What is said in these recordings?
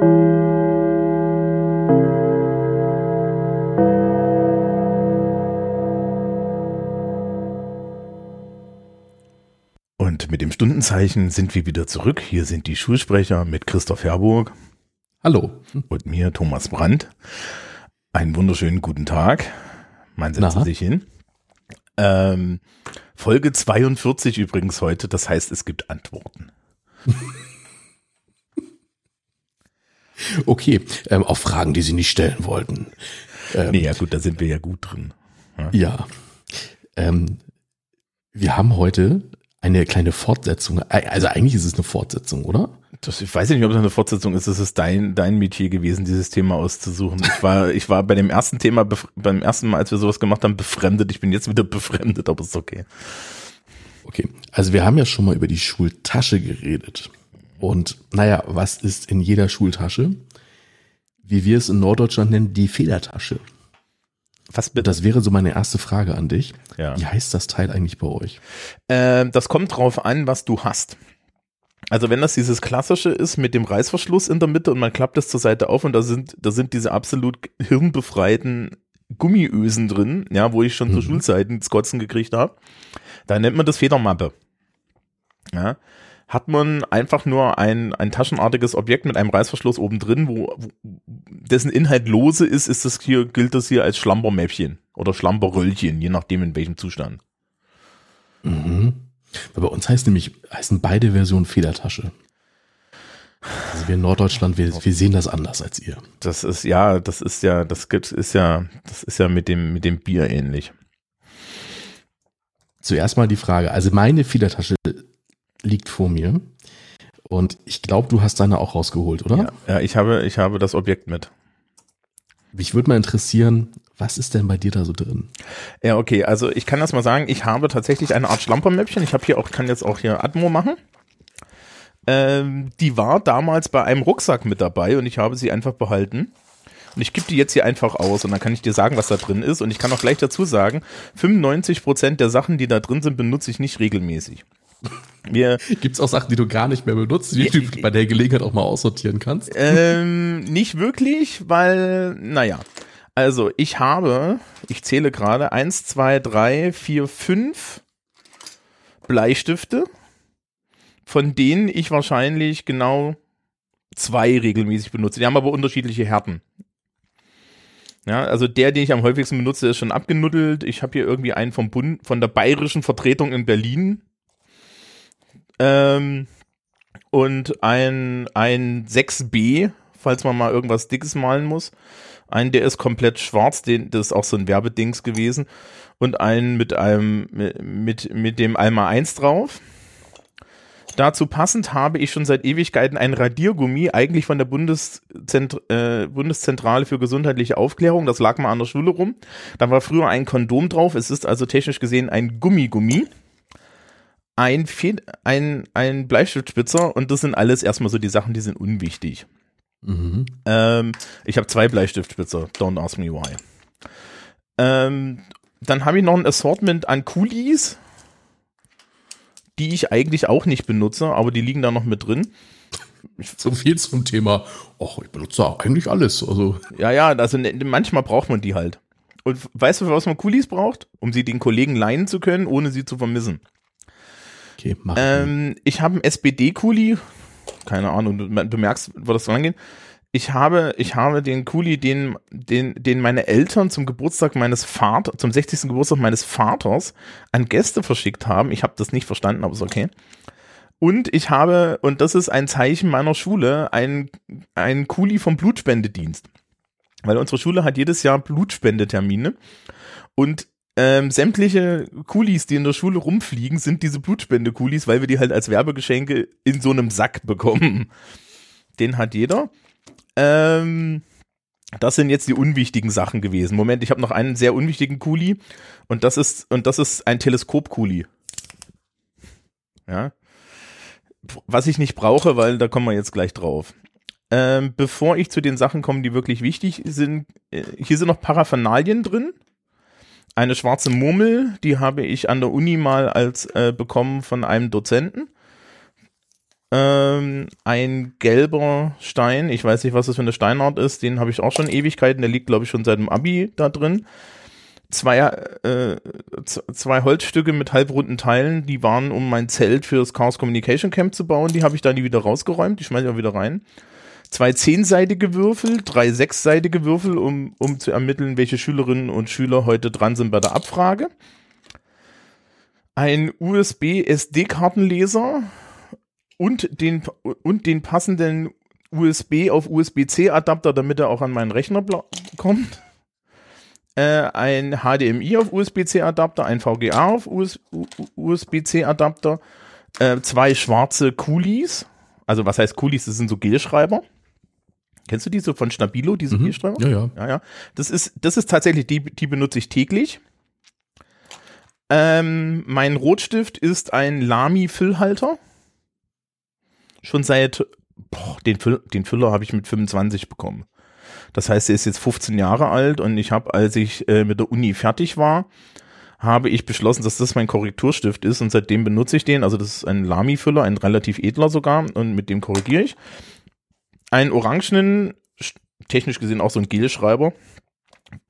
Und mit dem Stundenzeichen sind wir wieder zurück. Hier sind die Schulsprecher mit Christoph Herburg. Hallo. Und mir, Thomas Brandt. Einen wunderschönen guten Tag. Man setzt sich hin. Ähm, Folge 42 übrigens heute, das heißt, es gibt Antworten. okay, ähm, auf Fragen, die Sie nicht stellen wollten. Ähm, nee, ja gut, da sind wir ja gut drin. Ja. ja. Ähm, wir haben heute eine kleine Fortsetzung. Also eigentlich ist es eine Fortsetzung, oder? Das, ich weiß nicht, ob es eine Fortsetzung ist. Das ist dein, dein Metier gewesen, dieses Thema auszusuchen. Ich war, ich war bei dem ersten Thema, beim ersten Mal, als wir sowas gemacht haben, befremdet. Ich bin jetzt wieder befremdet, aber ist okay. Okay. Also wir haben ja schon mal über die Schultasche geredet. Und naja, was ist in jeder Schultasche? Wie wir es in Norddeutschland nennen, die Federtasche. Was bitte? Das wäre so meine erste Frage an dich. Ja. Wie heißt das Teil eigentlich bei euch? Äh, das kommt drauf an, was du hast. Also wenn das dieses klassische ist mit dem Reißverschluss in der Mitte und man klappt es zur Seite auf und da sind, da sind diese absolut hirnbefreiten Gummiösen drin, ja, wo ich schon mhm. zur Schulzeiten ins Kotzen gekriegt habe. Da nennt man das Federmappe. Ja hat man einfach nur ein, ein taschenartiges Objekt mit einem Reißverschluss oben drin, wo, wo dessen Inhalt lose ist, ist das hier, gilt das hier als Schlampermäppchen oder Schlamperröllchen, je nachdem in welchem Zustand. Mhm. Bei uns heißt nämlich, heißen beide Versionen Federtasche. Also wir in Norddeutschland, wir, wir sehen das anders als ihr. Das ist, ja, das ist ja, das gibt, ist ja, das ist ja mit dem, mit dem Bier ähnlich. Zuerst mal die Frage, also meine Federtasche liegt vor mir. Und ich glaube, du hast deine auch rausgeholt, oder? Ja, ja, ich habe, ich habe das Objekt mit. Mich würde mal interessieren, was ist denn bei dir da so drin? Ja, okay, also ich kann das mal sagen, ich habe tatsächlich eine Art Schlampermäppchen. Ich habe hier auch, kann jetzt auch hier Atmo machen. Ähm, die war damals bei einem Rucksack mit dabei und ich habe sie einfach behalten. Und ich gebe die jetzt hier einfach aus und dann kann ich dir sagen, was da drin ist. Und ich kann auch gleich dazu sagen, 95 Prozent der Sachen, die da drin sind, benutze ich nicht regelmäßig. Gibt es auch Sachen, die du gar nicht mehr benutzt, die du bei der Gelegenheit auch mal aussortieren kannst? Ähm, nicht wirklich, weil, naja. Also, ich habe, ich zähle gerade, eins, zwei, drei, vier, fünf Bleistifte, von denen ich wahrscheinlich genau zwei regelmäßig benutze. Die haben aber unterschiedliche Härten. Ja, also der, den ich am häufigsten benutze, ist schon abgenuddelt. Ich habe hier irgendwie einen vom Bund, von der bayerischen Vertretung in Berlin ähm, und ein, ein 6b, falls man mal irgendwas Dickes malen muss. Ein, der ist komplett schwarz, den, das ist auch so ein Werbedings gewesen. Und einen mit einem, mit, mit dem Alma 1 drauf. Dazu passend habe ich schon seit Ewigkeiten ein Radiergummi, eigentlich von der Bundeszent äh, Bundeszentrale für gesundheitliche Aufklärung. Das lag mal an der Schule rum. Da war früher ein Kondom drauf. Es ist also technisch gesehen ein Gummigummi ein, ein, ein Bleistiftspitzer und das sind alles erstmal so die Sachen, die sind unwichtig. Mhm. Ähm, ich habe zwei Bleistiftspitzer, don't ask me why. Ähm, dann habe ich noch ein Assortment an Coolies, die ich eigentlich auch nicht benutze, aber die liegen da noch mit drin. So viel zum Thema, ach, ich benutze eigentlich alles. Also. Ja, ja, also ne, manchmal braucht man die halt. Und weißt du, für was man Coolies braucht? Um sie den Kollegen leihen zu können, ohne sie zu vermissen. Okay, mach ähm, ich habe einen SPD-Kuli. Keine Ahnung, du, du merkst, wo das dran geht. Ich habe, ich habe den Kuli, den, den, den meine Eltern zum Geburtstag meines Vaters, zum 60. Geburtstag meines Vaters an Gäste verschickt haben. Ich habe das nicht verstanden, aber ist okay. Und ich habe, und das ist ein Zeichen meiner Schule, ein, ein Kuli vom Blutspendedienst. Weil unsere Schule hat jedes Jahr Blutspendetermine. Und ähm, sämtliche Kulis, die in der Schule rumfliegen, sind diese Blutspende-Kulis, weil wir die halt als Werbegeschenke in so einem Sack bekommen. Den hat jeder. Ähm, das sind jetzt die unwichtigen Sachen gewesen. Moment, ich habe noch einen sehr unwichtigen Kuli und das ist und das ist ein Teleskop-Kuli. Ja. Was ich nicht brauche, weil da kommen wir jetzt gleich drauf. Ähm, bevor ich zu den Sachen komme, die wirklich wichtig sind, äh, hier sind noch Paraphernalien drin eine schwarze Murmel, die habe ich an der Uni mal als äh, bekommen von einem Dozenten. ähm, ein gelber Stein, ich weiß nicht, was das für eine Steinart ist, den habe ich auch schon Ewigkeiten, der liegt, glaube ich, schon seit dem Abi da drin. Zwei, äh, zwei Holzstücke mit halbrunden Teilen, die waren, um mein Zelt fürs Chaos Communication Camp zu bauen, die habe ich dann nie wieder rausgeräumt, die schmeiße ich auch wieder rein. Zwei zehnseitige Würfel, drei sechsseitige Würfel, um, um zu ermitteln, welche Schülerinnen und Schüler heute dran sind bei der Abfrage. Ein USB-SD-Kartenleser, und den, und den passenden USB auf USB-C Adapter, damit er auch an meinen Rechner kommt. Äh, ein HDMI auf USB-C Adapter, ein VGA auf USB-C Adapter, äh, zwei schwarze Coolies. Also was heißt Coolies? Das sind so Gelschreiber. Kennst du die so von Stabilo, diese mhm. Gelschreiber? Ja, ja. Ja, ja. Das ist, das ist tatsächlich, die, die benutze ich täglich. Ähm, mein Rotstift ist ein Lamy-Füllhalter schon seit, boah, den, Füll, den Füller habe ich mit 25 bekommen. Das heißt, er ist jetzt 15 Jahre alt und ich habe, als ich äh, mit der Uni fertig war, habe ich beschlossen, dass das mein Korrekturstift ist und seitdem benutze ich den. Also das ist ein Lamy-Füller, ein relativ edler sogar und mit dem korrigiere ich. Einen orangenen, technisch gesehen auch so ein Gelschreiber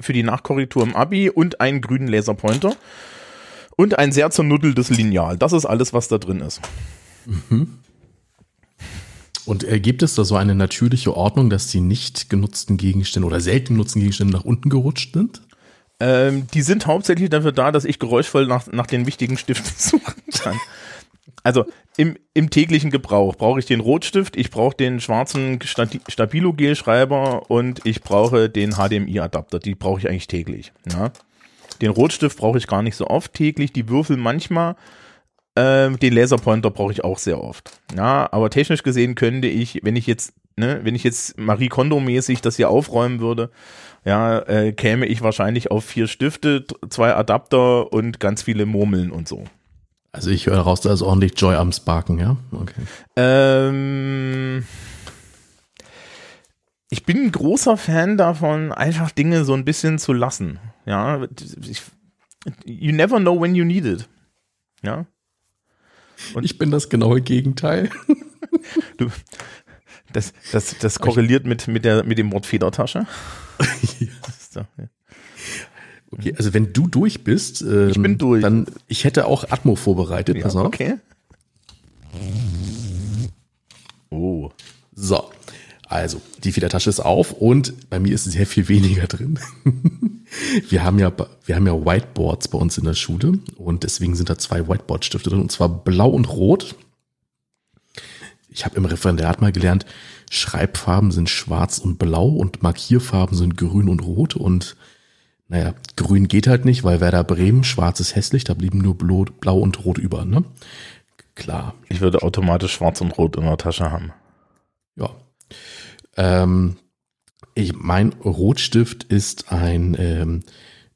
für die Nachkorrektur im Abi und einen grünen Laserpointer und ein sehr zernuddeltes Lineal. Das ist alles, was da drin ist. Mhm. Und äh, gibt es da so eine natürliche Ordnung, dass die nicht genutzten Gegenstände oder selten genutzten Gegenstände nach unten gerutscht sind? Ähm, die sind hauptsächlich dafür da, dass ich geräuschvoll nach, nach den wichtigen Stiften suchen kann. Also im, im täglichen Gebrauch brauche ich den Rotstift, ich brauche den schwarzen Stabilo-Gel-Schreiber und ich brauche den HDMI-Adapter. Die brauche ich eigentlich täglich. Ja? Den Rotstift brauche ich gar nicht so oft täglich, die Würfel manchmal ähm, den Laserpointer brauche ich auch sehr oft. Ja, aber technisch gesehen könnte ich, wenn ich jetzt, ne, wenn ich jetzt Marie Kondo-mäßig das hier aufräumen würde, ja, äh, käme ich wahrscheinlich auf vier Stifte, zwei Adapter und ganz viele Murmeln und so. Also ich höre raus, da ist ordentlich Joy am Sparken, ja? Okay. Ähm, ich bin ein großer Fan davon, einfach Dinge so ein bisschen zu lassen. Ja, ich, you never know when you need it. Ja. Und ich bin das genaue Gegenteil. Du, das, das, das korreliert mit, mit, der, mit dem Wort Federtasche. ja. Okay, also wenn du durch bist, ähm, ich bin durch. dann ich hätte auch Atmo vorbereitet. Ja, pass auf. Okay. Oh. So. Also, die Federtasche ist auf und bei mir ist sehr viel weniger drin. wir haben ja, wir haben ja Whiteboards bei uns in der Schule und deswegen sind da zwei Whiteboard-Stifte drin und zwar blau und rot. Ich habe im Referendariat mal gelernt, Schreibfarben sind schwarz und blau und Markierfarben sind grün und rot und naja, grün geht halt nicht, weil Werder Bremen, schwarz ist hässlich, da blieben nur blau und rot über, ne? Klar. Ich würde automatisch schwarz und rot in der Tasche haben. Ja, ähm, ich, mein Rotstift ist ein, ähm,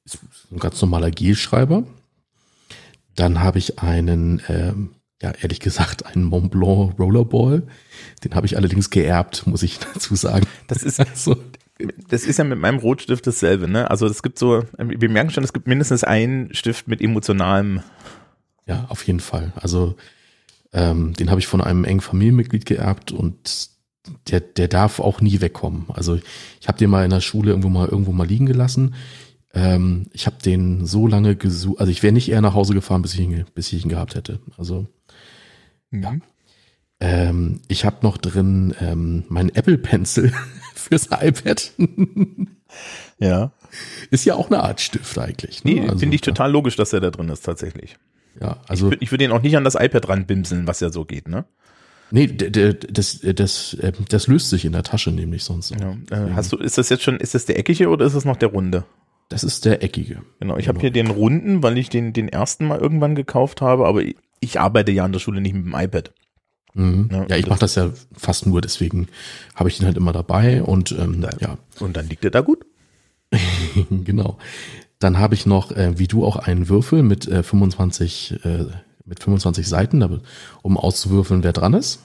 ist ein ganz normaler Gelschreiber. Dann habe ich einen, ähm, ja, ehrlich gesagt, einen Mont Blanc Rollerball. Den habe ich allerdings geerbt, muss ich dazu sagen. Das ist also, das ist ja mit meinem Rotstift dasselbe, ne? Also es gibt so, wir merken schon, es gibt mindestens einen Stift mit emotionalem. Ja, auf jeden Fall. Also ähm, den habe ich von einem engen Familienmitglied geerbt und der, der darf auch nie wegkommen. Also ich habe den mal in der Schule irgendwo mal irgendwo mal liegen gelassen. Ähm, ich habe den so lange gesucht, also ich wäre nicht eher nach Hause gefahren, bis ich ihn, bis ich ihn gehabt hätte. Also mhm. ja. Ähm, ich habe noch drin ähm, meinen Apple Pencil fürs iPad. ja. Ist ja auch eine Art Stift eigentlich. Ne? Nee, also, finde ich total logisch, dass er da drin ist tatsächlich. Ja, also ich, würde ihn auch nicht an das iPad ranbimseln, was ja so geht, ne? Nee, das, das, ähm, das löst sich in der Tasche nämlich sonst. Ja. Äh, hast du, ist das jetzt schon, ist das der eckige oder ist das noch der runde? Das ist der eckige. Genau, ich genau. habe hier den runden, weil ich den, den ersten mal irgendwann gekauft habe, aber ich, ich arbeite ja an der Schule nicht mit dem iPad. Mhm. Ja, ja, ich mache das ja fast nur, deswegen habe ich den halt immer dabei und ähm, da, ja. Und dann liegt er da gut. genau. Dann habe ich noch, äh, wie du auch, einen Würfel mit äh, 25 äh, mit 25 Seiten, um auszuwürfeln, wer dran ist.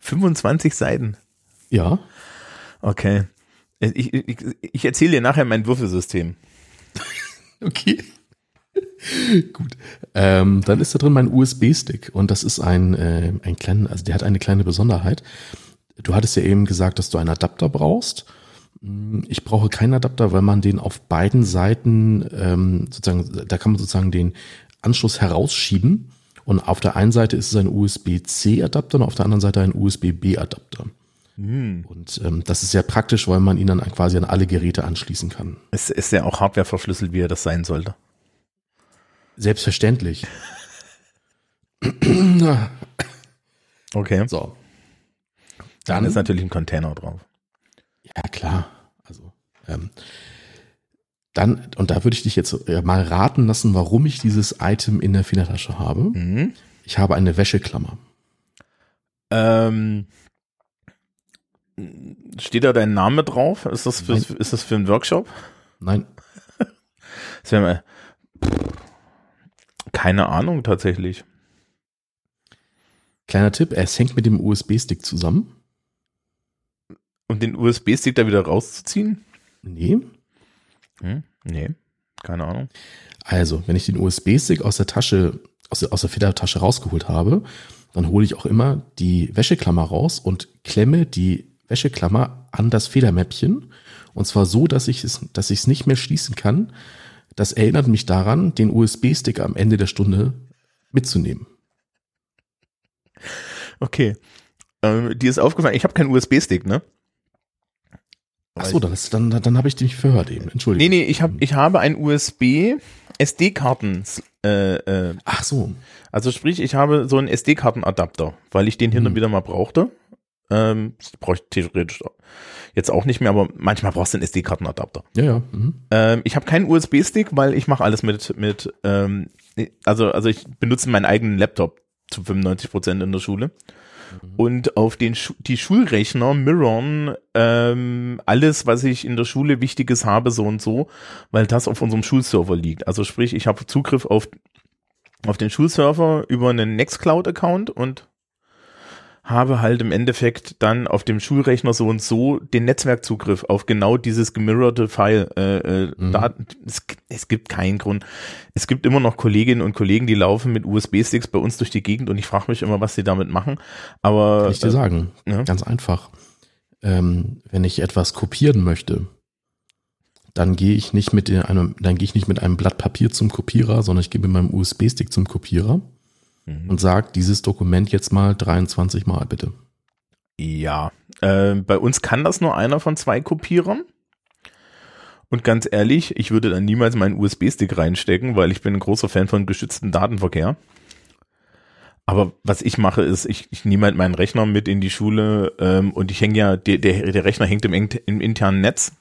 25 Seiten? Ja. Okay. Ich, ich, ich erzähle dir nachher mein Würfelsystem. okay. Gut. Ähm, dann ist da drin mein USB-Stick und das ist ein, äh, ein kleiner, also der hat eine kleine Besonderheit. Du hattest ja eben gesagt, dass du einen Adapter brauchst. Ich brauche keinen Adapter, weil man den auf beiden Seiten ähm, sozusagen, da kann man sozusagen den Anschluss herausschieben. Und auf der einen Seite ist es ein USB-C-Adapter und auf der anderen Seite ein USB-B-Adapter. Hm. Und ähm, das ist sehr praktisch, weil man ihn dann quasi an alle Geräte anschließen kann. Ist, ist ja auch Hardware verschlüsselt, wie er das sein sollte? Selbstverständlich. okay. So. Dann, dann ist natürlich ein Container drauf. Ja, klar. Also, ähm, dann, und da würde ich dich jetzt äh, mal raten lassen, warum ich dieses Item in der Fingertasche habe. Mhm. Ich habe eine Wäscheklammer. Ähm, steht da dein Name drauf? Ist das für, ist das für einen Workshop? Nein. das wäre mal, keine Ahnung tatsächlich. Kleiner Tipp, es hängt mit dem USB-Stick zusammen. Um den USB-Stick da wieder rauszuziehen? Nee. Hm, nee, keine Ahnung. Also, wenn ich den USB-Stick aus der Tasche, aus der, aus der Federtasche rausgeholt habe, dann hole ich auch immer die Wäscheklammer raus und klemme die Wäscheklammer an das Federmäppchen. Und zwar so, dass ich es, dass ich es nicht mehr schließen kann. Das erinnert mich daran, den USB-Stick am Ende der Stunde mitzunehmen. Okay. Ähm, dir ist aufgefallen, ich habe keinen USB-Stick, ne? Ach so, dann, dann, dann habe ich dich verhört eben. Entschuldigung. Nee, nee, ich, hab, ich habe ein USB SD-Karten. Äh, äh, Ach so. Also sprich, ich habe so einen SD-Kartenadapter, weil ich den hin und hm. wieder mal brauchte. Ähm, das brauche ich theoretisch jetzt auch nicht mehr, aber manchmal brauchst du einen SD-Kartenadapter. Ja, ja. Mhm. Ähm, ich habe keinen USB-Stick, weil ich mache alles mit, mit ähm, also, also ich benutze meinen eigenen Laptop zu 95 Prozent in der Schule. Mhm. Und auf den Schu die Schulrechner mirrorn ähm, alles, was ich in der Schule Wichtiges habe, so und so, weil das auf unserem Schulserver liegt. Also sprich, ich habe Zugriff auf, auf den Schulserver über einen Nextcloud-Account und habe halt im Endeffekt dann auf dem Schulrechner so und so den Netzwerkzugriff auf genau dieses gemirrorte File. Äh, äh, mhm. da, es, es, gibt keinen Grund. Es gibt immer noch Kolleginnen und Kollegen, die laufen mit USB-Sticks bei uns durch die Gegend und ich frage mich immer, was sie damit machen. Aber kann ich dir äh, sagen, ja? ganz einfach. Ähm, wenn ich etwas kopieren möchte, dann gehe ich nicht mit einem, dann gehe ich nicht mit einem Blatt Papier zum Kopierer, sondern ich gehe mit meinem USB-Stick zum Kopierer mhm. und sagt dieses Dokument jetzt mal 23 Mal bitte. Ja, äh, bei uns kann das nur einer von zwei Kopierern. Und ganz ehrlich, ich würde dann niemals meinen USB-Stick reinstecken, weil ich bin ein großer Fan von geschütztem Datenverkehr. Aber was ich mache, ist, ich, ich nehme halt meinen Rechner mit in die Schule ähm, und ich hänge ja, der, der, der Rechner hängt im, im internen Netz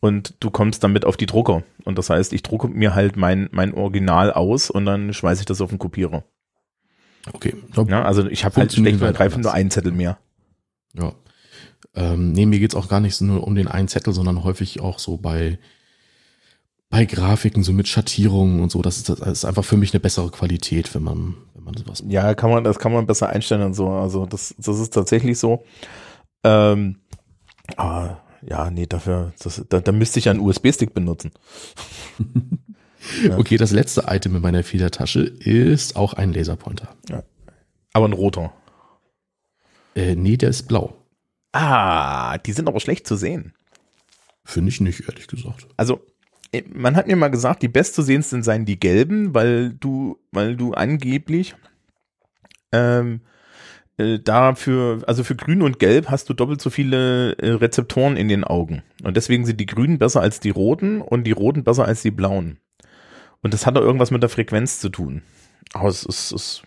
und du kommst damit auf die Drucker. Und das heißt, ich drucke mir halt mein, mein Original aus und dann schmeiße ich das auf den Kopierer. Okay. Ja, also ich habe halt schlecht und ergreifend nur einen Zettel mehr. Ja. Ähm, nee, mir geht's auch gar nicht nur um den einen Zettel, sondern häufig auch so bei, bei Grafiken, so mit Schattierungen und so. Das ist, das ist einfach für mich eine bessere Qualität, wenn man, wenn man sowas macht. Ja, kann man, das kann man besser einstellen und so. Also das, das ist tatsächlich so. Ähm, aber ja, nee, dafür, das, da, da müsste ich einen USB-Stick benutzen. Okay, das letzte Item in meiner Federtasche ist auch ein Laserpointer. Ja. Aber ein roter. Äh, nee, der ist blau. Ah, die sind aber schlecht zu sehen. Finde ich nicht, ehrlich gesagt. Also, äh, man hat mir mal gesagt, die best zu sehen sind seien die gelben, weil du, weil du angeblich ähm, äh, dafür, also für grün und gelb hast du doppelt so viele äh, Rezeptoren in den Augen. Und deswegen sind die grünen besser als die roten und die roten besser als die blauen. Und das hat doch irgendwas mit der Frequenz zu tun. Aber es ist, ist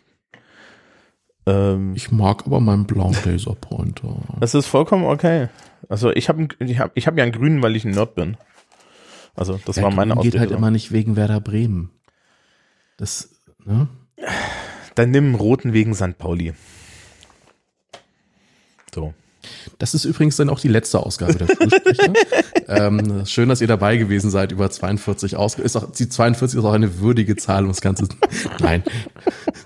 ähm, ich mag aber meinen blauen Laserpointer. Das ist vollkommen okay. Also ich habe ich hab, ich hab ja einen grünen, weil ich ein Nerd bin. Also das ja, war meine Ausrede. geht halt immer nicht wegen Werder Bremen. Das, ne? Dann nimm einen roten wegen St. Pauli. So. Das ist übrigens dann auch die letzte Ausgabe der Frühsprecher. ähm, schön, dass ihr dabei gewesen seid über 42 Ausgaben. Ist auch, die 42 ist auch eine würdige Zahl, um das Ganze. Nein,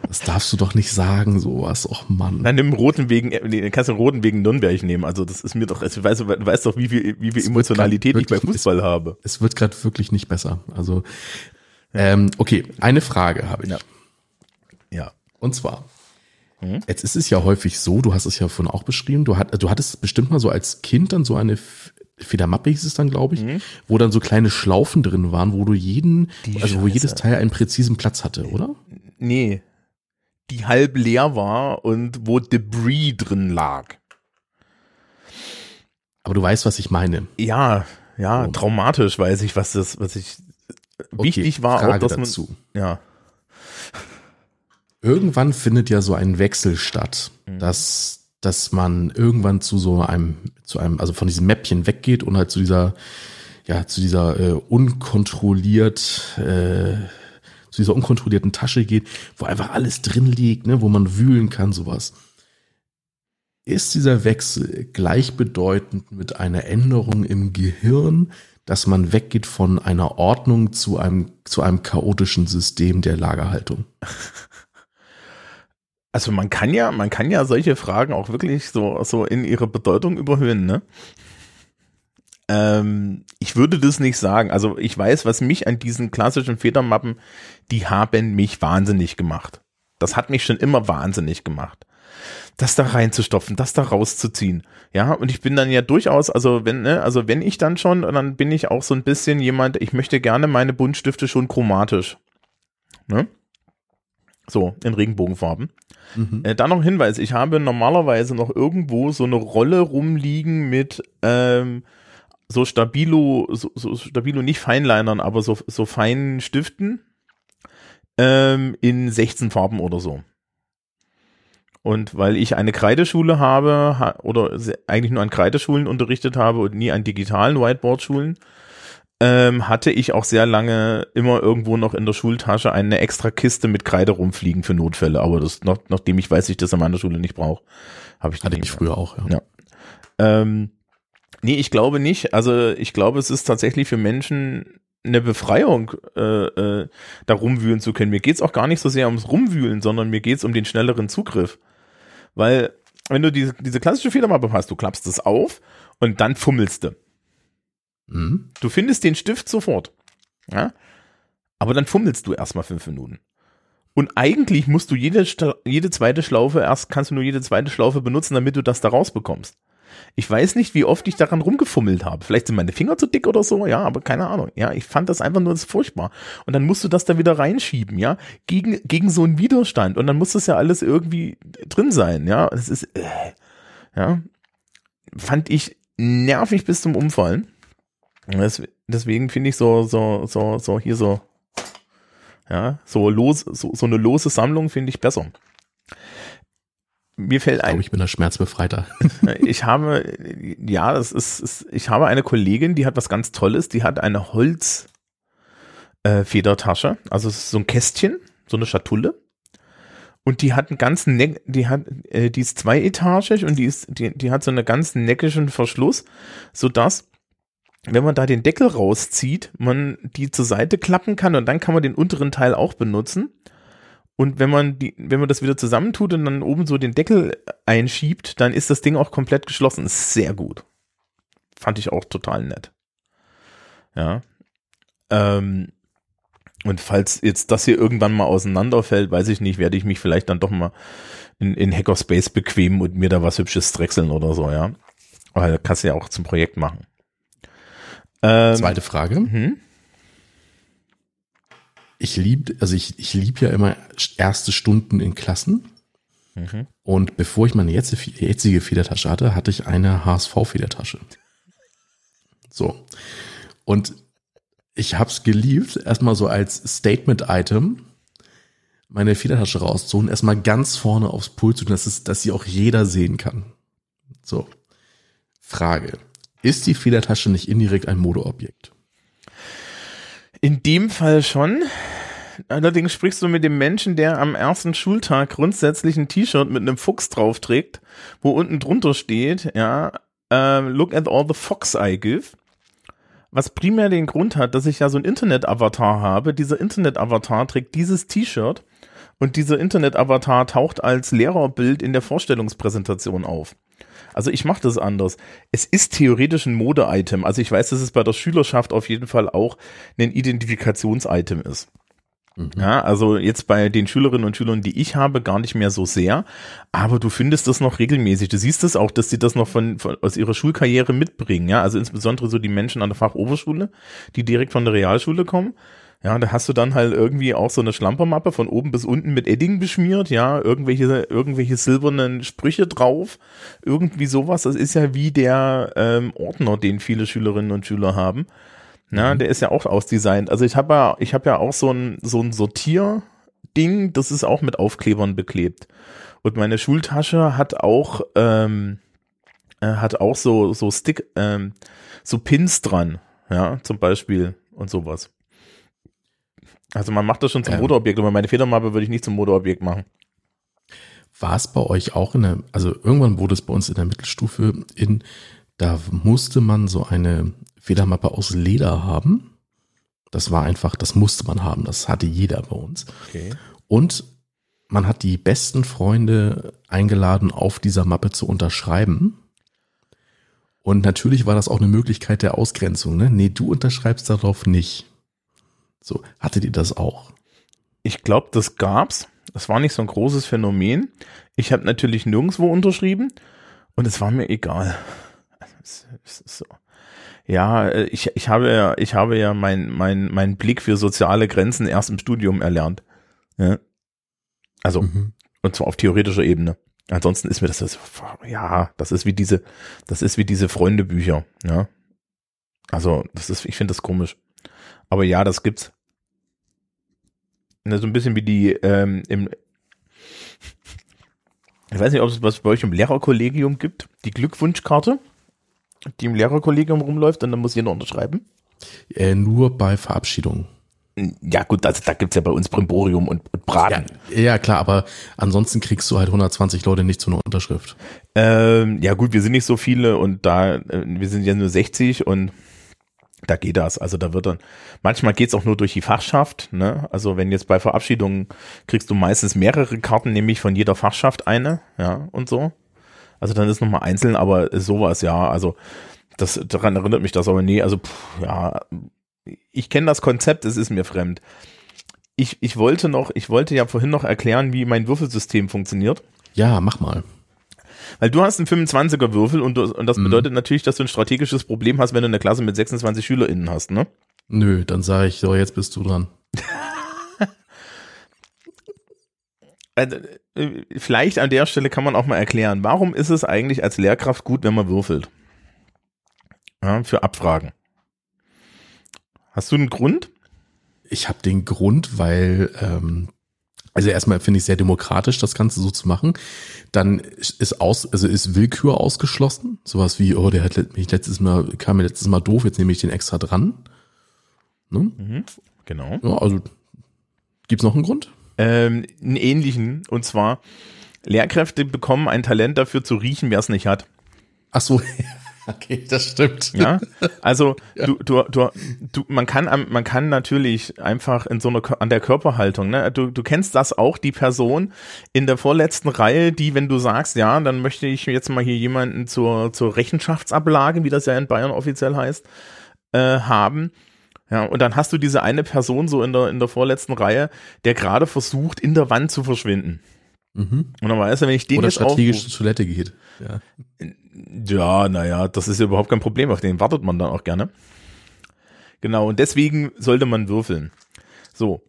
das darfst du doch nicht sagen, sowas. Och Mann. Nein, nimm roten wegen, nee, kannst du den roten wegen Nürnberg nehmen. Also das ist mir doch, also, weißt, du weißt doch, wie viel, wie viel Emotionalität ich bei Fußball es, habe. Es wird gerade wirklich nicht besser. Also Ähm, okay, eine Frage habe ich. Ja. ja. Und zwar, hm? jetzt ist es ja häufig so, du hast es ja vorhin auch beschrieben, du, hat, du hattest bestimmt mal so als Kind dann so eine Federmappe hieß es dann, glaube ich, mhm. wo dann so kleine Schlaufen drin waren, wo du jeden, Die also wo jedes Teil einen präzisen Platz hatte, oder? Nee. Die halb leer war und wo Debris drin lag. Aber du weißt, was ich meine. Ja, ja, oh. traumatisch weiß ich, was das, was ich okay, wichtig war Frage auch, dass dazu. man ja. Irgendwann findet ja so ein Wechsel statt, mhm. dass dass man irgendwann zu so einem zu einem also von diesem Mäppchen weggeht und halt zu dieser ja zu dieser äh, unkontrolliert äh, zu dieser unkontrollierten Tasche geht, wo einfach alles drin liegt, ne, wo man wühlen kann, sowas ist dieser Wechsel gleichbedeutend mit einer Änderung im Gehirn, dass man weggeht von einer Ordnung zu einem, zu einem chaotischen System der Lagerhaltung? Also man kann ja, man kann ja solche Fragen auch wirklich so, so in ihre Bedeutung überhöhen, ne? Ähm, ich würde das nicht sagen. Also ich weiß, was mich an diesen klassischen Federmappen, die haben mich wahnsinnig gemacht. Das hat mich schon immer wahnsinnig gemacht das da reinzustopfen, das da rauszuziehen. Ja, und ich bin dann ja durchaus, also wenn, ne, also wenn ich dann schon, dann bin ich auch so ein bisschen jemand, ich möchte gerne meine Buntstifte schon chromatisch. Ne? So, in Regenbogenfarben. Mhm. Äh, dann noch ein Hinweis, ich habe normalerweise noch irgendwo so eine Rolle rumliegen mit ähm, so Stabilo, so, so Stabilo nicht Feinlinern, aber so, so feinen Stiften ähm, in 16 Farben oder so. Und weil ich eine Kreideschule habe oder eigentlich nur an Kreideschulen unterrichtet habe und nie an digitalen Whiteboard-Schulen, ähm, hatte ich auch sehr lange immer irgendwo noch in der Schultasche eine extra Kiste mit Kreide rumfliegen für Notfälle. Aber das, noch, nachdem ich weiß, ich das an meiner Schule nicht brauche, habe ich das Hatte ich früher auch, ja. ja. Ähm, nee, ich glaube nicht. Also ich glaube, es ist tatsächlich für Menschen eine Befreiung, äh, äh, da rumwühlen zu können. Mir geht's auch gar nicht so sehr ums Rumwühlen, sondern mir geht's um den schnelleren Zugriff. Weil, wenn du diese, diese klassische Federmappe hast, du klappst es auf und dann fummelst du. Mhm. Du findest den Stift sofort. Ja? Aber dann fummelst du erstmal fünf Minuten. Und eigentlich musst du jede, jede zweite Schlaufe, erst kannst du nur jede zweite Schlaufe benutzen, damit du das da rausbekommst. Ich weiß nicht, wie oft ich daran rumgefummelt habe. Vielleicht sind meine Finger zu dick oder so, ja, aber keine Ahnung. Ja, ich fand das einfach nur furchtbar. Und dann musst du das da wieder reinschieben, ja, gegen, gegen so einen Widerstand. Und dann muss das ja alles irgendwie drin sein, ja. Es ist, äh, ja, fand ich nervig bis zum Umfallen. Deswegen finde ich so, so, so, so hier so, ja, so los, so, so eine lose Sammlung finde ich besser mir fällt ein. Ich glaube, ich bin da schmerzbefreiter. ich habe, ja, das ist, ist, ich habe eine Kollegin, die hat was ganz Tolles, die hat eine Holz, äh, also so ein Kästchen, so eine Schatulle. Und die hat einen ganzen Neck, die hat, äh, die ist zweietagig und die ist, die, die hat so einen ganz neckischen Verschluss, so dass wenn man da den Deckel rauszieht, man die zur Seite klappen kann und dann kann man den unteren Teil auch benutzen. Und wenn man die, wenn man das wieder zusammentut und dann oben so den Deckel einschiebt, dann ist das Ding auch komplett geschlossen. Sehr gut. Fand ich auch total nett. Ja. Ähm, und falls jetzt das hier irgendwann mal auseinanderfällt, weiß ich nicht, werde ich mich vielleicht dann doch mal in, in Hackerspace bequemen und mir da was Hübsches drechseln oder so, ja. Weil kannst du ja auch zum Projekt machen. Ähm, Zweite Frage. Mhm ich lieb, also ich, ich lieb ja immer erste Stunden in Klassen. Mhm. Und bevor ich meine jetzige Federtasche hatte, hatte ich eine HSV-Federtasche. So. Und ich hab's geliebt, erstmal so als Statement-Item meine Federtasche rauszuholen, erstmal ganz vorne aufs Pult zu tun, dass, es, dass sie auch jeder sehen kann. So. Frage. Ist die Federtasche nicht indirekt ein Modeobjekt? In dem Fall schon. Allerdings sprichst du mit dem Menschen, der am ersten Schultag grundsätzlich ein T-Shirt mit einem Fuchs drauf trägt, wo unten drunter steht, ja, uh, look at all the fox I give. Was primär den Grund hat, dass ich ja so ein Internet-Avatar habe. Dieser Internet-Avatar trägt dieses T-Shirt und dieser Internet-Avatar taucht als Lehrerbild in der Vorstellungspräsentation auf. Also ich mache das anders. Es ist theoretisch ein Mode-Item. Also ich weiß, dass es bei der Schülerschaft auf jeden Fall auch ein Identifikations-Item ist. Mhm. Ja, also jetzt bei den Schülerinnen und Schülern, die ich habe, gar nicht mehr so sehr. Aber du findest das noch regelmäßig. Du siehst es auch, dass sie das noch von, von aus ihrer Schulkarriere mitbringen. Ja, also insbesondere so die Menschen an der Fachoberschule, die direkt von der Realschule kommen. Ja, da hast du dann halt irgendwie auch so eine Schlampermappe von oben bis unten mit Edding beschmiert, ja, irgendwelche, irgendwelche silbernen Sprüche drauf, irgendwie sowas. Das ist ja wie der ähm, Ordner, den viele Schülerinnen und Schüler haben. Ja, mhm. der ist ja auch ausdesignt. Also ich habe ja, ich habe ja auch so ein, so ein Sortierding, das ist auch mit Aufklebern beklebt. Und meine Schultasche hat auch, ähm, äh, hat auch so, so Stick, ähm, so Pins dran, ja, zum Beispiel und sowas. Also man macht das schon zum ähm, Motorobjekt, aber meine Federmappe würde ich nicht zum Motorobjekt machen. War es bei euch auch in der, also irgendwann wurde es bei uns in der Mittelstufe in, da musste man so eine Federmappe aus Leder haben. Das war einfach, das musste man haben. Das hatte jeder bei uns. Okay. Und man hat die besten Freunde eingeladen, auf dieser Mappe zu unterschreiben. Und natürlich war das auch eine Möglichkeit der Ausgrenzung. Ne? Nee, du unterschreibst darauf nicht. So, hattet ihr das auch? Ich glaube, das gab's. Das war nicht so ein großes Phänomen. Ich habe natürlich nirgendwo unterschrieben und es war mir egal. Es, es ist so ja, äh, ich, ich habe ja, ich habe ja mein, mein, mein Blick für soziale Grenzen erst im Studium erlernt. Ja? Also, mhm. und zwar auf theoretischer Ebene. Ansonsten ist mir das, das, ja, das ist wie diese, das ist wie diese Freundebücher, ja. Also, das ist, ich finde das komisch. Aber ja, das gibt's. So ein bisschen wie die, ähm, im, ich weiß nicht, ob es was bei euch im Lehrerkollegium gibt, die Glückwunschkarte die im Lehrerkollegium rumläuft und dann muss jeder unterschreiben? Äh, nur bei Verabschiedungen. Ja gut, also da gibt's ja bei uns Brimborium und, und Braten. Ja, ja, klar, aber ansonsten kriegst du halt 120 Leute nicht zu einer Unterschrift. Ähm, ja gut, wir sind nicht so viele und da, äh, wir sind ja nur 60 und da geht das. Also da wird dann, manchmal geht's auch nur durch die Fachschaft. Ne? Also wenn jetzt bei Verabschiedungen kriegst du meistens mehrere Karten, nämlich von jeder Fachschaft eine, ja, und so. Also dann ist nochmal einzeln, aber sowas, ja, also das, daran erinnert mich das aber nee, also pff, ja, ich kenne das Konzept, es ist mir fremd. Ich, ich wollte noch, ich wollte ja vorhin noch erklären, wie mein Würfelsystem funktioniert. Ja, mach mal. Weil du hast einen 25er Würfel und, du, und das mhm. bedeutet natürlich, dass du ein strategisches Problem hast, wenn du eine Klasse mit 26 SchülerInnen hast, ne? Nö, dann sage ich, so, jetzt bist du dran. Also, äh, vielleicht an der Stelle kann man auch mal erklären, warum ist es eigentlich als Lehrkraft gut, wenn man würfelt? Ja, für Abfragen. Hast du einen Grund? Ich habe den Grund, weil ähm, also erstmal finde ich sehr demokratisch, das Ganze so zu machen. Dann ist aus, also ist Willkür ausgeschlossen. Sowas wie, oh, der hat mich letztes Mal, kam mir letztes Mal doof, jetzt nehme ich den extra dran. Ne? Mhm, genau. Ja, also gibt's noch einen Grund? ähm, einen ähnlichen. Und zwar, Lehrkräfte bekommen ein Talent dafür zu riechen, wer es nicht hat. Ach so, okay, das stimmt. Ja, also ja. Du, du, du, du, man kann, man kann natürlich einfach in so einer an der Körperhaltung, ne, du, du kennst das auch, die Person in der vorletzten Reihe, die, wenn du sagst, ja, dann möchte ich jetzt mal hier jemanden zur zur Rechenschaftsablage, wie das ja in Bayern offiziell heißt, äh, haben ja, und dann hast du diese eine Person so in der, in der vorletzten Reihe, der gerade versucht, in der Wand zu verschwinden. Mhm. Und dann weiß er, wenn ich den Oder jetzt strategisch zur Toilette geht. Ja, ja naja, das ist ja überhaupt kein Problem. Auf den wartet man dann auch gerne. Genau, und deswegen sollte man würfeln. So.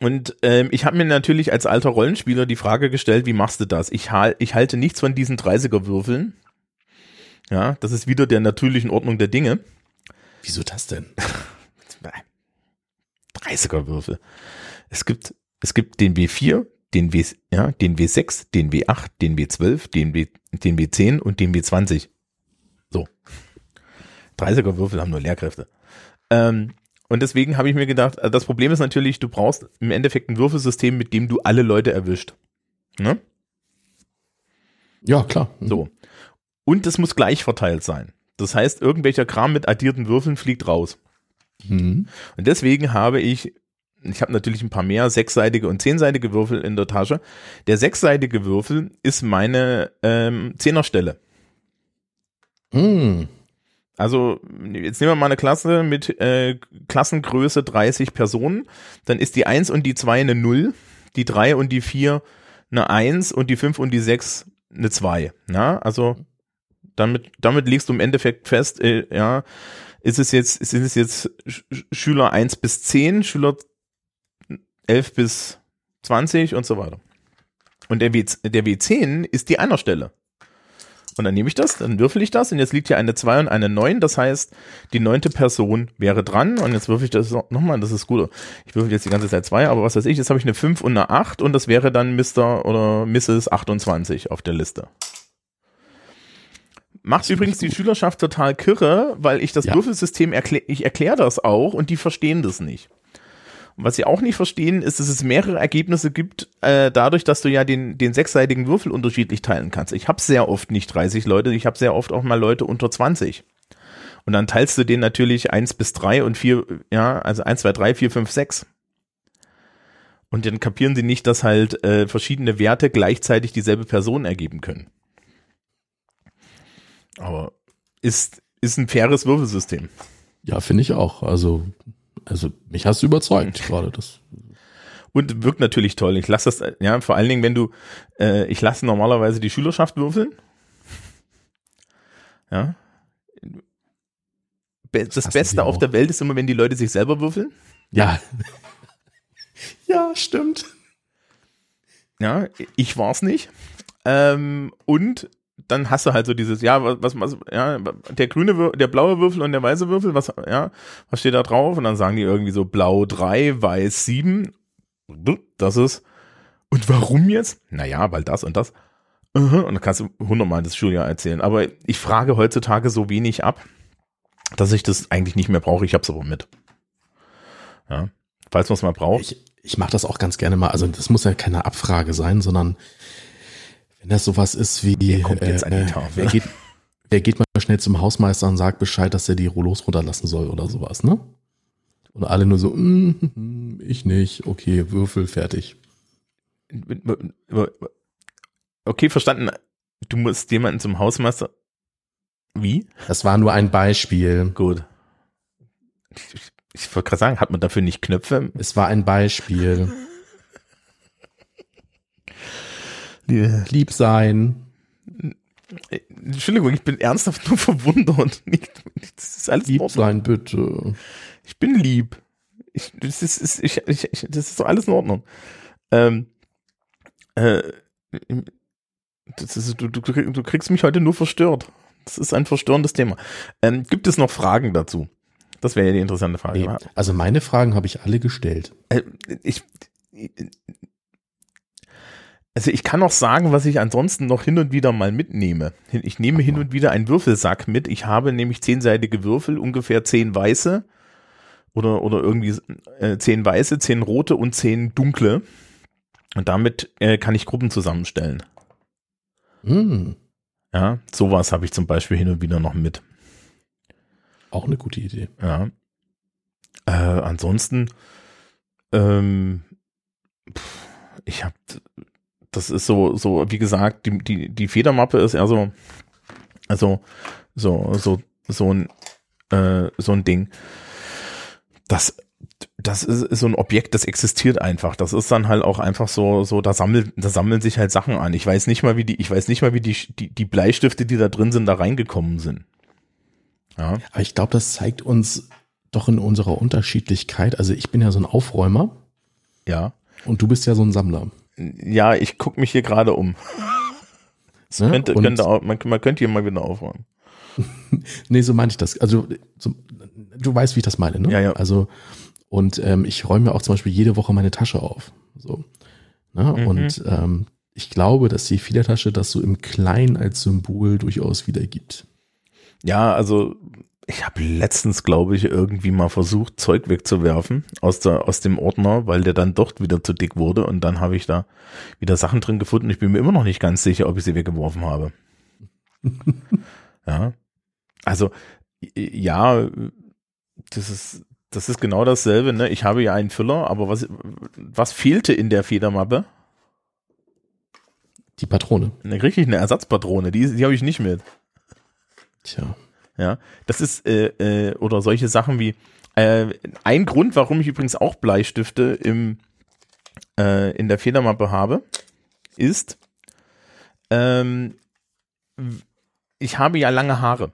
Und ähm, ich habe mir natürlich als alter Rollenspieler die Frage gestellt, wie machst du das? Ich, ich halte nichts von diesen 30er-Würfeln. Ja, das ist wieder der natürlichen Ordnung der Dinge. Wieso das denn? 30er Würfel. Es gibt, es gibt den W4, den W, ja, den W6, den W8, den W12, den W, den W10 und den W20. So. 30er Würfel haben nur Lehrkräfte. Ähm, und deswegen habe ich mir gedacht, äh, das Problem ist natürlich, du brauchst im Endeffekt ein Würfelsystem, mit dem du alle Leute erwischt. Ne? Ja, klar. Mhm. So. Und es muss gleich verteilt sein. Das heißt, irgendwelcher Kram mit addierten Würfeln fliegt raus. Mhm. Und deswegen habe ich, ich habe natürlich ein paar mehr sechsseitige und zehnseitige Würfel in der Tasche. Der sechsseitige Würfel ist meine ähm, Zehnerstelle. Mhm. Also jetzt nehmen wir mal eine Klasse mit äh, Klassengröße 30 Personen, dann ist die 1 und die 2 eine 0, die 3 und die 4 eine 1 und die 5 und die 6 eine 2. Na? Also damit, damit legst du im Endeffekt fest, äh, ja, ist es jetzt, sind es jetzt Schüler 1 bis 10, Schüler 11 bis 20 und so weiter. Und der, W, der W10 ist die Einerstelle. Und dann nehme ich das, dann würfel ich das und jetzt liegt hier eine 2 und eine 9. Das heißt, die neunte Person wäre dran und jetzt würfel ich das nochmal, das ist gut. Ich würfel jetzt die ganze Zeit 2, aber was weiß ich, jetzt habe ich eine 5 und eine 8 und das wäre dann Mr. oder Mrs. 28 auf der Liste. Macht übrigens die Schülerschaft total kirre, weil ich das ja. Würfelsystem erkläre, ich erkläre das auch und die verstehen das nicht. Und was sie auch nicht verstehen, ist, dass es mehrere Ergebnisse gibt, äh, dadurch, dass du ja den, den sechsseitigen Würfel unterschiedlich teilen kannst. Ich habe sehr oft nicht 30 Leute, ich habe sehr oft auch mal Leute unter 20. Und dann teilst du den natürlich eins bis drei und vier, ja, also eins, zwei, drei, vier, fünf, sechs. Und dann kapieren sie nicht, dass halt äh, verschiedene Werte gleichzeitig dieselbe Person ergeben können. Aber ist, ist ein faires Würfelsystem. Ja, finde ich auch. Also also mich hast du überzeugt gerade. Das und wirkt natürlich toll. Ich lasse das, ja, vor allen Dingen, wenn du, äh, ich lasse normalerweise die Schülerschaft würfeln. Ja. Be das Beste auf der Welt ist immer, wenn die Leute sich selber würfeln. Ja. ja, stimmt. Ja, ich war's nicht. Ähm, und dann hast du halt so dieses, ja, was, was, ja, der grüne, der blaue Würfel und der weiße Würfel, was, ja, was steht da drauf? Und dann sagen die irgendwie so blau drei, weiß sieben. Das ist, und warum jetzt? Naja, weil das und das. Und dann kannst du hundertmal das Schuljahr erzählen. Aber ich frage heutzutage so wenig ab, dass ich das eigentlich nicht mehr brauche. Ich hab's aber mit. Ja, falls man es mal braucht. Ich, ich mache das auch ganz gerne mal. Also das muss ja keine Abfrage sein, sondern wenn das sowas ist wie, wer, kommt jetzt äh, an die Tafel? wer, geht, wer geht mal schnell zum Hausmeister und sagt Bescheid, dass er die Rollos runterlassen soll oder sowas, ne? Und alle nur so, mm, ich nicht, okay, Würfel, fertig. Okay, verstanden. Du musst jemanden zum Hausmeister. Wie? Das war nur ein Beispiel. Gut. Ich, ich wollte gerade sagen, hat man dafür nicht Knöpfe? Es war ein Beispiel. Lieb sein. Entschuldigung, ich bin ernsthaft nur verwundert. Das ist alles lieb sein, bitte. Ich bin lieb. Ich, das, ist, ich, ich, ich, das ist doch alles in Ordnung. Ähm, äh, ist, du, du, du kriegst mich heute nur verstört. Das ist ein verstörendes Thema. Ähm, gibt es noch Fragen dazu? Das wäre ja die interessante Frage. Nee, also meine Fragen habe ich alle gestellt. Äh, ich, also ich kann auch sagen, was ich ansonsten noch hin und wieder mal mitnehme. Ich nehme hin und wieder einen Würfelsack mit. Ich habe nämlich zehnseitige Würfel, ungefähr zehn weiße oder, oder irgendwie äh, zehn weiße, zehn rote und zehn dunkle. Und damit äh, kann ich Gruppen zusammenstellen. Mm. Ja, sowas habe ich zum Beispiel hin und wieder noch mit. Auch eine gute Idee. Ja. Äh, ansonsten, ähm, pff, ich habe das ist so, so, wie gesagt, die, die, die Federmappe ist eher so, also, so, so, so ein, äh, so ein Ding. Das, das ist, ist so ein Objekt, das existiert einfach. Das ist dann halt auch einfach so, so, da sammelt, da sammeln sich halt Sachen an. Ich weiß nicht mal, wie die, ich weiß nicht mal, wie die, die, die Bleistifte, die da drin sind, da reingekommen sind. Ja. Aber ich glaube, das zeigt uns doch in unserer Unterschiedlichkeit. Also ich bin ja so ein Aufräumer. Ja. Und du bist ja so ein Sammler ja, ich gucke mich hier gerade um. Ne? Könnte, könnte auch, man, man könnte hier mal wieder aufräumen. nee, so meine ich das. Also so, du weißt, wie ich das meine, ne? Ja, ja. Also und ähm, ich räume mir auch zum Beispiel jede Woche meine Tasche auf. So. Ne? Mhm. Und ähm, ich glaube, dass die Federtasche das so im Kleinen als Symbol durchaus wiedergibt. Ja, also ich habe letztens, glaube ich, irgendwie mal versucht, Zeug wegzuwerfen aus, der, aus dem Ordner, weil der dann doch wieder zu dick wurde und dann habe ich da wieder Sachen drin gefunden. Ich bin mir immer noch nicht ganz sicher, ob ich sie weggeworfen habe. ja. Also, ja, das ist, das ist genau dasselbe, ne? Ich habe ja einen Füller, aber was, was fehlte in der Federmappe? Die Patrone. Ne, richtig, eine Ersatzpatrone, die, die habe ich nicht mit. Tja. Ja, das ist, äh, äh, oder solche Sachen wie, äh, ein Grund, warum ich übrigens auch Bleistifte im, äh, in der Federmappe habe, ist, ähm, ich habe ja lange Haare.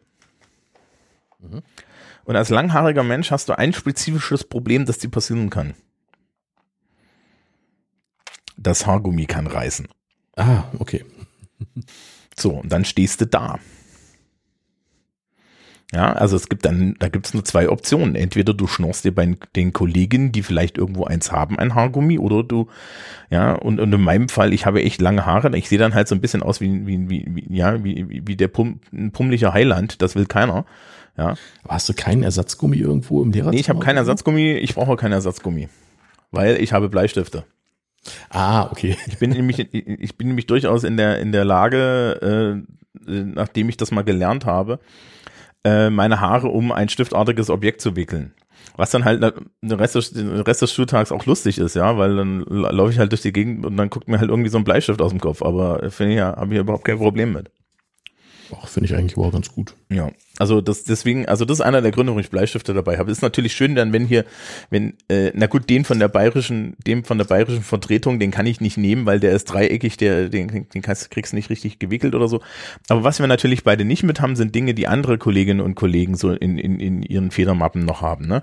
Mhm. Und als langhaariger Mensch hast du ein spezifisches Problem, das dir passieren kann. Das Haargummi kann reißen. Ah, okay. So, und dann stehst du da. Ja, also es gibt dann, da gibt es nur zwei Optionen. Entweder du schnorst dir bei den Kolleginnen, die vielleicht irgendwo eins haben, ein Haargummi, oder du, ja, und, und in meinem Fall, ich habe echt lange Haare, ich sehe dann halt so ein bisschen aus wie, wie, wie, wie ja, wie, wie der Pum, ein pummeliger Heiland, das will keiner. Ja. Aber hast du keinen Ersatzgummi irgendwo im Lehrerzimmer? Nee, ich habe keinen Ersatzgummi, ich brauche keinen Ersatzgummi. Weil ich habe Bleistifte. Ah, okay. Ich bin nämlich, ich bin nämlich durchaus in der, in der Lage, äh, nachdem ich das mal gelernt habe, äh, meine Haare um ein stiftartiges Objekt zu wickeln. Was dann halt den Rest, des, den Rest des Schultags auch lustig ist, ja, weil dann laufe ich halt durch die Gegend und dann guckt mir halt irgendwie so ein Bleistift aus dem Kopf. Aber finde ich ja, habe ich überhaupt kein Problem mit. Ach, finde ich eigentlich auch ganz gut. Ja, also das deswegen, also das ist einer der Gründe, warum ich Bleistifte dabei habe. Ist natürlich schön dann, wenn hier, wenn, äh, na gut, den von der bayerischen, dem von der bayerischen Vertretung, den kann ich nicht nehmen, weil der ist dreieckig, der, den, den kannst, kriegst du nicht richtig gewickelt oder so. Aber was wir natürlich beide nicht mit haben, sind Dinge, die andere Kolleginnen und Kollegen so in, in, in ihren Federmappen noch haben, ne?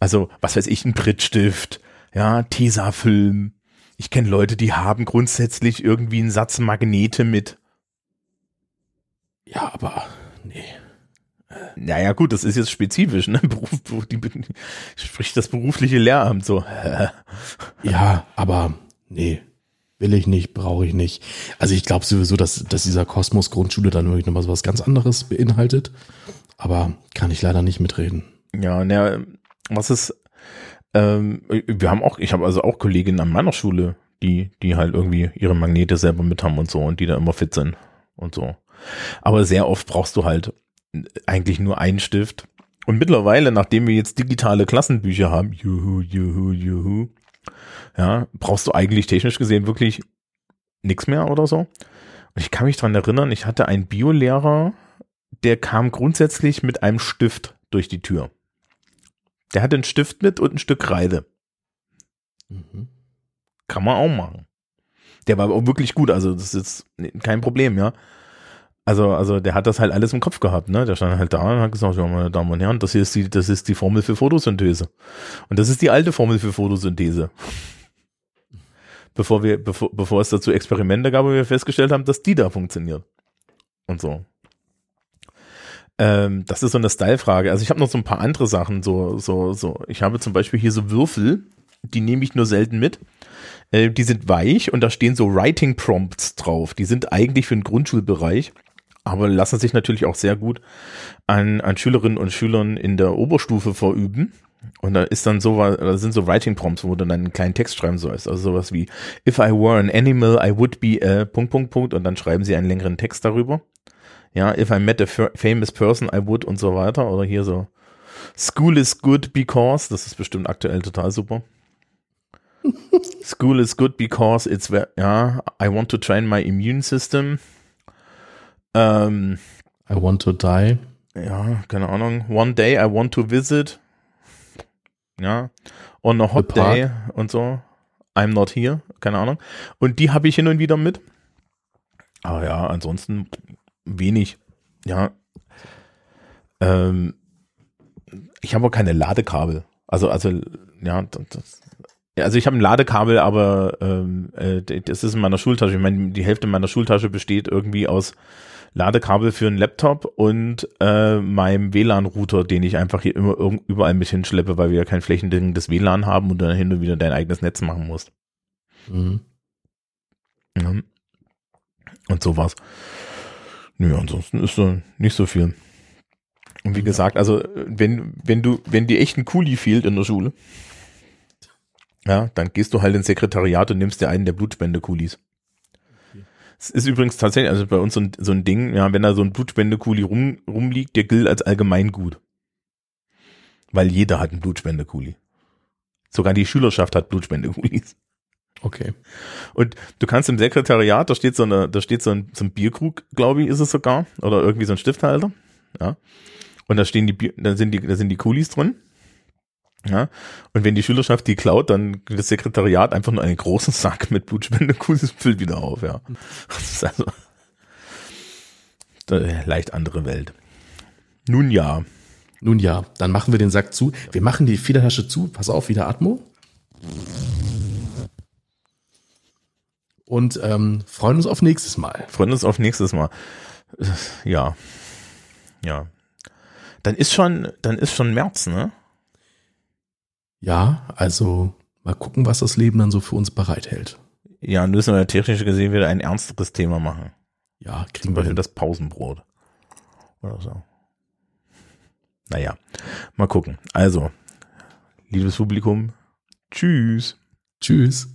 Also, was weiß ich, ein Prittstift, ja, Tesafilm. Ich kenne Leute, die haben grundsätzlich irgendwie einen Satz Magnete mit ja, aber nee. Naja, gut, das ist jetzt spezifisch, ne? Beruf, die, sprich das berufliche Lehramt so. ja, aber nee, will ich nicht, brauche ich nicht. Also ich glaube sowieso, dass, dass dieser Kosmos Grundschule dann wirklich nochmal so was ganz anderes beinhaltet. Aber kann ich leider nicht mitreden. Ja, naja, was ist, ähm, wir haben auch, ich habe also auch Kolleginnen an meiner Schule, die, die halt irgendwie ihre Magnete selber mit haben und so und die da immer fit sind und so. Aber sehr oft brauchst du halt eigentlich nur einen Stift. Und mittlerweile, nachdem wir jetzt digitale Klassenbücher haben, juhu, juhu, juhu, ja, brauchst du eigentlich technisch gesehen wirklich nichts mehr oder so. Und ich kann mich dran erinnern, ich hatte einen Biolehrer, der kam grundsätzlich mit einem Stift durch die Tür. Der hatte einen Stift mit und ein Stück Kreide. Mhm. Kann man auch machen. Der war auch wirklich gut, also das ist kein Problem, ja. Also, also der hat das halt alles im Kopf gehabt, ne? Der stand halt da und hat gesagt, ja, meine Damen und Herren, das hier ist die, das ist die Formel für Photosynthese. Und das ist die alte Formel für Photosynthese. Bevor wir, bevor, bevor es dazu Experimente gab, wo wir festgestellt haben, dass die da funktioniert. Und so. Ähm, das ist so eine Style-Frage. Also ich habe noch so ein paar andere Sachen, so, so, so. Ich habe zum Beispiel hier so Würfel, die nehme ich nur selten mit. Äh, die sind weich und da stehen so Writing Prompts drauf. Die sind eigentlich für den Grundschulbereich aber lassen sich natürlich auch sehr gut an, an Schülerinnen und Schülern in der Oberstufe verüben. Und da ist dann so, da sind so Writing Prompts, wo du dann einen kleinen Text schreiben sollst. Also sowas wie, if I were an animal, I would be a Punkt, Punkt, Punkt. Und dann schreiben sie einen längeren Text darüber. Ja, if I met a famous person, I would und so weiter. Oder hier so, school is good because, das ist bestimmt aktuell total super. school is good because it's, ja, I want to train my immune system. Ähm, I want to die. Ja, keine Ahnung. One day I want to visit. Ja. On a hot day und so. I'm not here. Keine Ahnung. Und die habe ich hin und wieder mit. Aber ja, ansonsten wenig. Ja. Ähm, ich habe auch keine Ladekabel. Also, also, ja, das, also ich habe ein Ladekabel, aber ähm, äh, das ist in meiner Schultasche. Ich meine, die Hälfte meiner Schultasche besteht irgendwie aus Ladekabel für einen Laptop und äh, meinem WLAN-Router, den ich einfach hier immer überall mit hinschleppe, weil wir ja kein flächendeckendes WLAN haben und dann hin und wieder dein eigenes Netz machen musst. Mhm. Ja. Und sowas. Nö, ansonsten ist so nicht so viel. Und wie gesagt, also wenn, wenn du, wenn dir echt ein Kuli fehlt in der Schule, ja, dann gehst du halt ins Sekretariat und nimmst dir einen der Blutspende-Kulis. Es ist übrigens tatsächlich, also bei uns so ein, so ein Ding, ja, wenn da so ein Blutspendekuli rum, rumliegt, der gilt als allgemeingut. Weil jeder hat einen Blutspendekuli. Sogar die Schülerschaft hat Blutspendekulis. Okay. Und du kannst im Sekretariat, da steht so eine, da steht so ein, so ein Bierkrug, glaube ich, ist es sogar, oder irgendwie so ein Stifthalter, ja. Und da stehen die, da sind die, da sind die Kulis drin. Ja. Und wenn die Schülerschaft die klaut, dann das Sekretariat einfach nur einen großen Sack mit Blutspendekulis füllt wieder auf, ja. Das ist also leicht andere Welt. Nun ja. Nun ja, dann machen wir den Sack zu. Wir machen die Federtasche zu. Pass auf, wieder Atmo. Und ähm, freuen uns auf nächstes Mal. Freuen uns auf nächstes Mal. Ja. Ja. Dann ist schon, dann ist schon März, ne? Ja, also mal gucken, was das Leben dann so für uns bereithält. Ja, müssen wir technisch gesehen wieder ein ernsteres Thema machen. Ja, kriegen Zum wir hin. das Pausenbrot. Oder so. Naja, mal gucken. Also, liebes Publikum, tschüss. Tschüss.